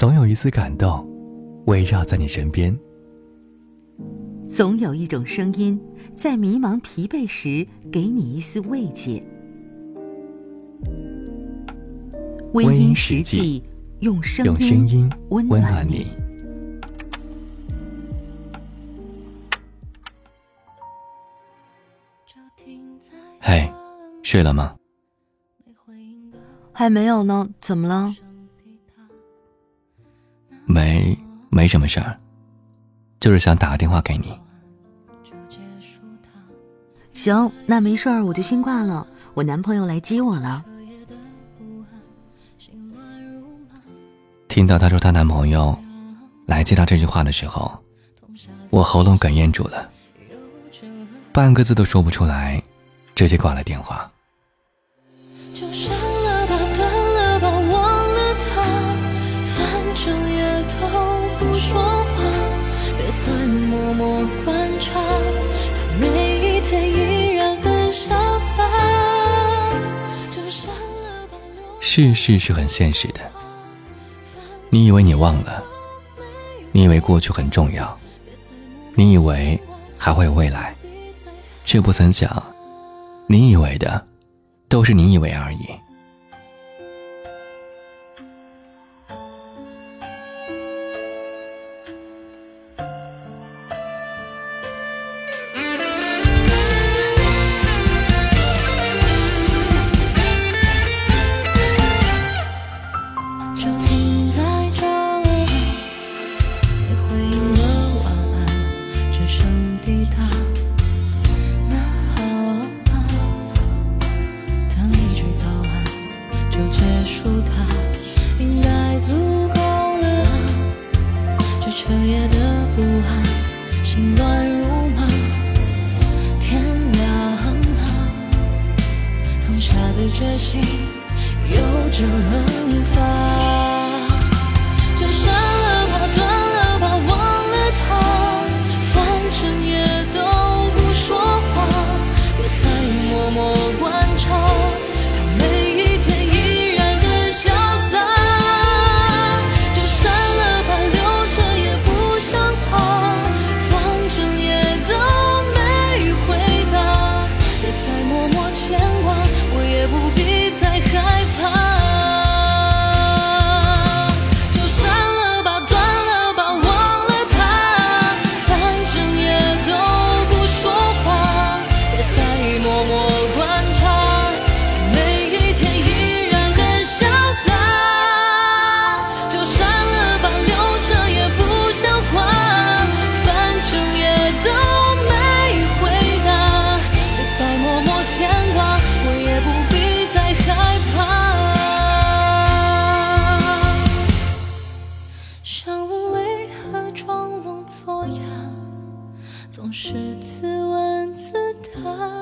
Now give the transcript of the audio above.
总有一丝感动围绕在你身边，总有一种声音在迷茫疲惫时给你一丝慰藉。微音实际用声用声音温温暖你。。嘿，睡了吗？还没有呢，怎么了？没，没什么事儿，就是想打个电话给你。行，那没事儿，我就先挂了。我男朋友来接我了。听到她说她男朋友来接她这句话的时候，我喉咙哽咽住了，半个字都说不出来，直接挂了电话。默默观察，他每一天依然很潇洒。就删了吧，留世事是很现实的，你以为你忘了，你以为过去很重要，你以为还会有未来，却不曾想，你以为的，都是你以为而已。彻夜的不安，心乱如麻。天亮了，痛下的决心有着润发，他。